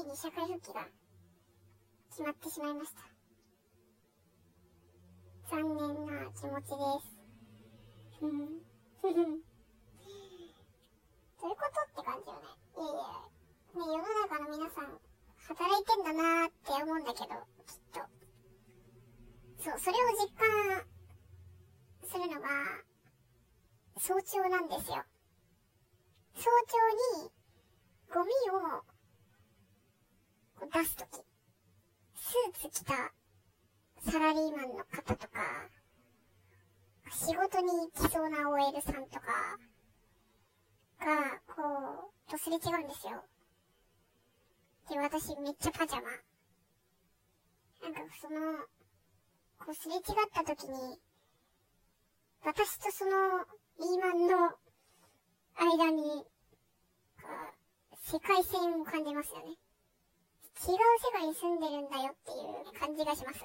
いに社会復帰が決まってしまいました。残念な気持ちです。ふん。ふふん。どういうことって感じよね。いやいや、ね、世の中の皆さん、働いてんだなーって思うんだけど、きっと。そう、それを実感するのが、早朝なんですよ。早朝に、ゴミを、出すとき、スーツ着たサラリーマンの方とか、仕事に行きそうな OL さんとか、が、こう、とすれ違うんですよ。で、私めっちゃパジャマ。なんかその、こうすれ違った時に、私とそのリーマンの間に、世界線を感じますよね。違う世界に住んでるんだよっていう感じがします。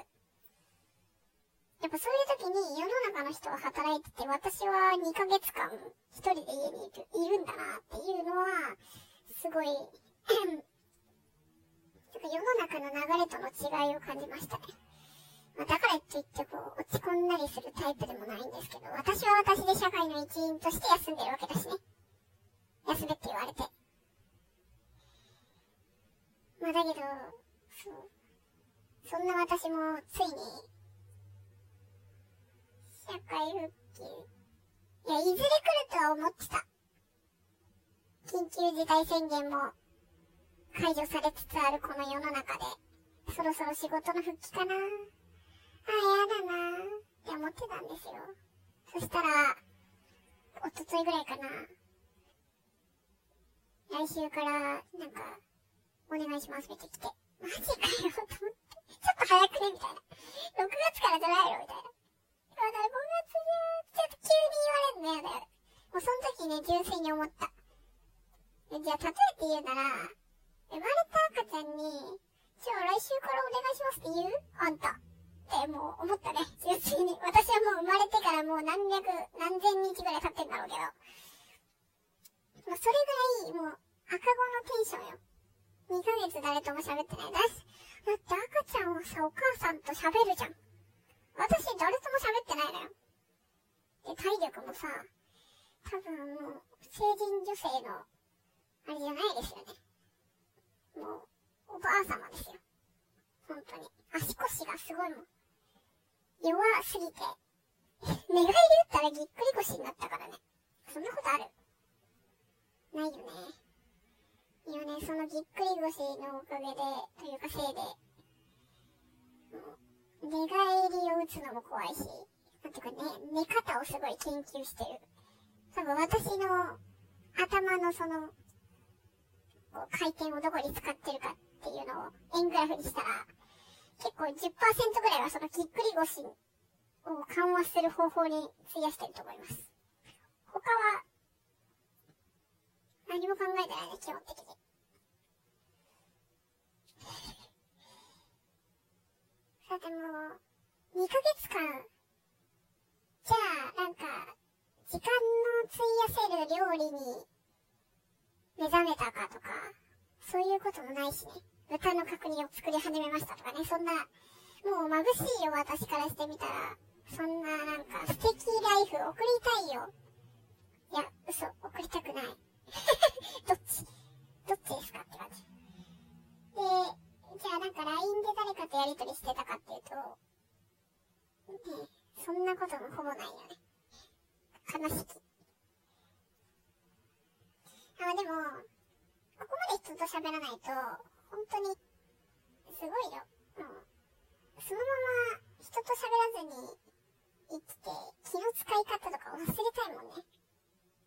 やっぱそういう時に世の中の人は働いてて、私は2ヶ月間一人で家にいるんだなっていうのは、すごい 世の中の流れとの違いを感じましたね。まあ、だからといってこう、落ち込んだりするタイプでもないんですけど、私は私で社会の一員として休んでるわけだしね。休めって言われて。まあだけど、そう。そんな私もついに、社会復帰。いや、いずれ来るとは思ってた。緊急事態宣言も解除されつつあるこの世の中で、そろそろ仕事の復帰かなあ、やだなって思ってたんですよ。そしたら、おとといぐらいかな。来週から、なんか、お願いしますって来て、マジかよと思って、ちょっと早くねみたいな。6月からじゃないよみたいな。まだ5月じゃ、ちょっと急に言われるのやだよ。もうその時ね、純粋に思った。じゃあ、例えて言うなら、生まれた赤ちゃんに、じゃあ来週からお願いしますって言う？あんた。ってもう思ったね。純粋に。私はもう生まれてからもう何百、何千日ぐらい経ってんだろうけど。もうそれぐらい、もう赤子のテンションよ。2ヶ月誰とも喋ってない。だし、だって赤ちゃんはさ、お母さんと喋るじゃん。私誰とも喋ってないのよ。で、体力もさ、多分もう、成人女性の、あれじゃないですよね。もう、おばあ様ですよ。本当に。足腰がすごいもん。弱すぎて、寝返り打ったらぎっくり腰になったからね。そんなことある？ないよね。今ね、そのぎっくり腰のおかげで、というかせいで、寝返りを打つのも怖いし、なんていうかね、寝方をすごい研究してる。多分私の頭のそのこう回転をどこに使ってるかっていうのを円グラフにしたら、結構10%ぐらいはそのぎっくり腰を緩和する方法に費やしてると思います。他は、何も考えてないね、基本的に。さてもう、2ヶ月間、じゃあ、なんか、時間の費やせる料理に目覚めたかとか、そういうこともないしね。歌の確認を作り始めましたとかね、そんな、もう眩しいよ、私からしてみたら。そんな、なんか、素敵ライフ送りたいよ。いや、嘘、送りたくない。どっちどっちですかって感じ。で、じゃあなんか LINE で誰かとやりとりしてたかっていうと、ね、そんなこともほぼないよね。悲しき。あ、でも、ここまで人と喋らないと、本当に、すごいよ。もう、そのまま人と喋らずに生きて、気の使い方とか忘れたいもんね。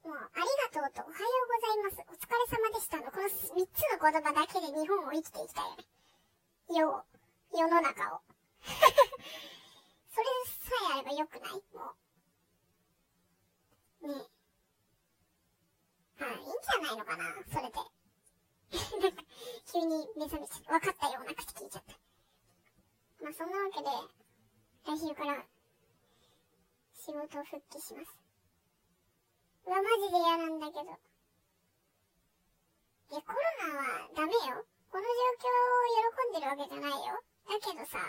もう、ありがとうとおはようございます。お疲れ様でしたの、この3つの言葉だけで日本を生きていきたいよね。世、世の中を。それさえあればよくない？もう。ねえ。はい、いいんじゃないのかな、それで。急に目覚めちゃった。分かったような口聞いちゃった。まあ、そんなわけで、来週から仕事を復帰します。うわ、マジで嫌なんだけど。いや、コロナはダメよ。この状況を喜んでるわけじゃないよ。だけどさ、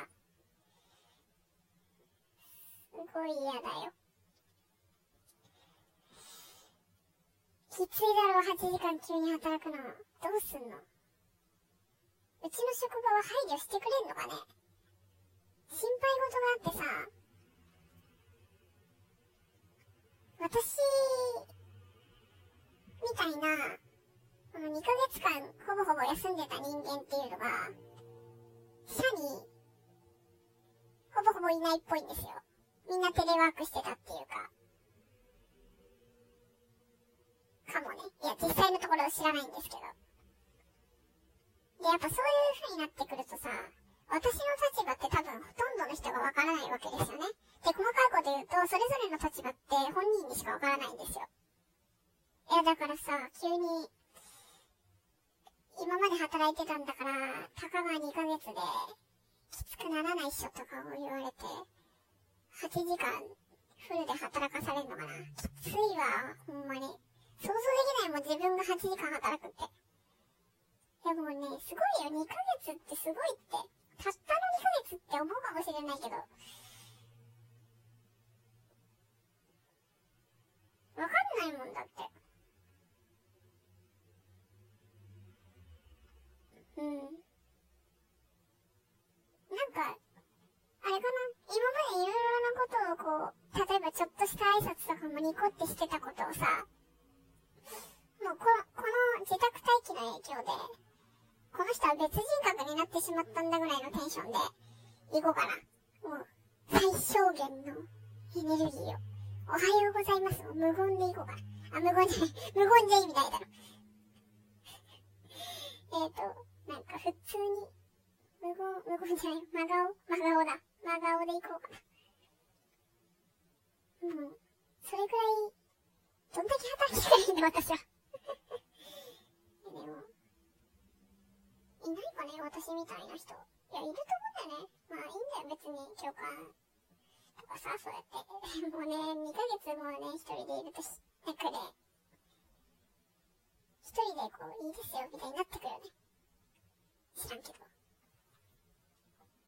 すごい嫌だよ。きついだろう、8時間急に働くの。どうすんの？うちの職場は配慮してくれんのかね？心配事があってさ、私、たいな、この2ヶ月間ほぼほぼ休んでた人間っていうのが、社に、ほぼほぼいないっぽいんですよ。みんなテレワークしてたっていうか。かもね。いや、実際のところ知らないんですけど。で、やっぱそういう風になってくるとさ、私の立場って多分ほとんどの人がわからないわけですよね。で、細かいこと言うと、それぞれの立場って本人にしかわからないんですよ。いや、だからさ、急に、今まで働いてたんだから、たかが2ヶ月で、きつくならないっしょとかを言われて、8時間、フルで働かされるのかな。きついわ、ほんまに。想像できないもん、自分が8時間働くって。いやもうね、すごいよ、2ヶ月ってすごいって。たったの2ヶ月って思うかもしれないけど。わかんないもんだって。うん。なんか、あれかな今までいろいろなこう、例えばちょっとした挨拶とかもニコってしてたことをさ、もうここの自宅待機の影響で、この人は別人格になってしまったんだぐらいのテンションで、行こうかな。もう、最小限のエネルギーを。おはようございます。無言で行こうかな。あ、無言じゃない。無言じゃ意味ないだろ。えっと、なんか普通に、無言、無言じゃない。真顔真顔だ。真顔で行こうかな。もう、それくらい、どんだけ働きたいんだ、私は。でも、いないかね、私みたいな人。いや、いると思うんだよね。まあ、いいんだよ、別に、共感。とかさ、そうやって。もうね、2ヶ月もね、一人でいるとし、なんかね、一人でこう、いいですよ、みたいになってくるよね。知らんけど